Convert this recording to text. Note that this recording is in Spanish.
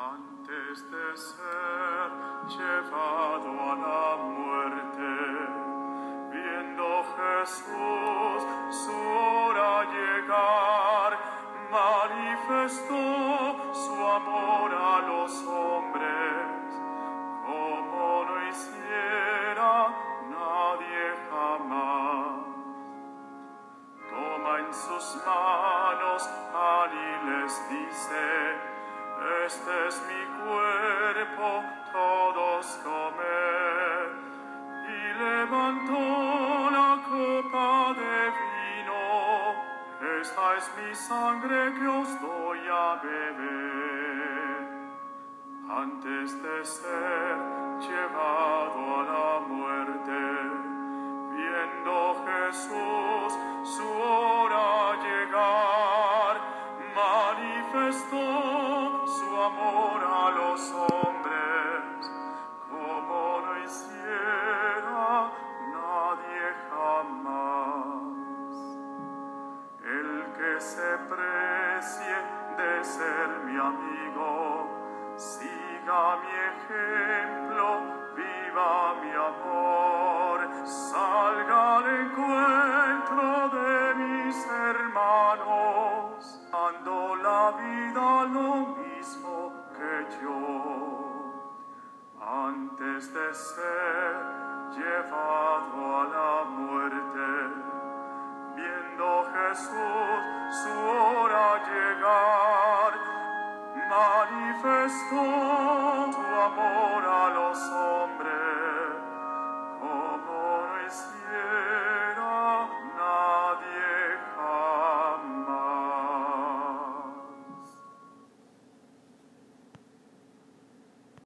Antes de ser llevado a la muerte, viendo Jesús su hora llegar, manifestó su amor a los hombres, como no hiciera nadie jamás. Toma en sus manos y les dice, este es mi cuerpo, todos comer. Y levantó la copa de vino, esta es mi sangre que os doy a beber. Antes de ser llevado a la muerte, viendo Jesús su se precie de ser mi amigo, siga mi ejemplo, viva mi amor, salga al encuentro de mis hermanos, dando la vida lo mismo que yo. Antes de ser llevado a la muerte, viendo Jesús manifestó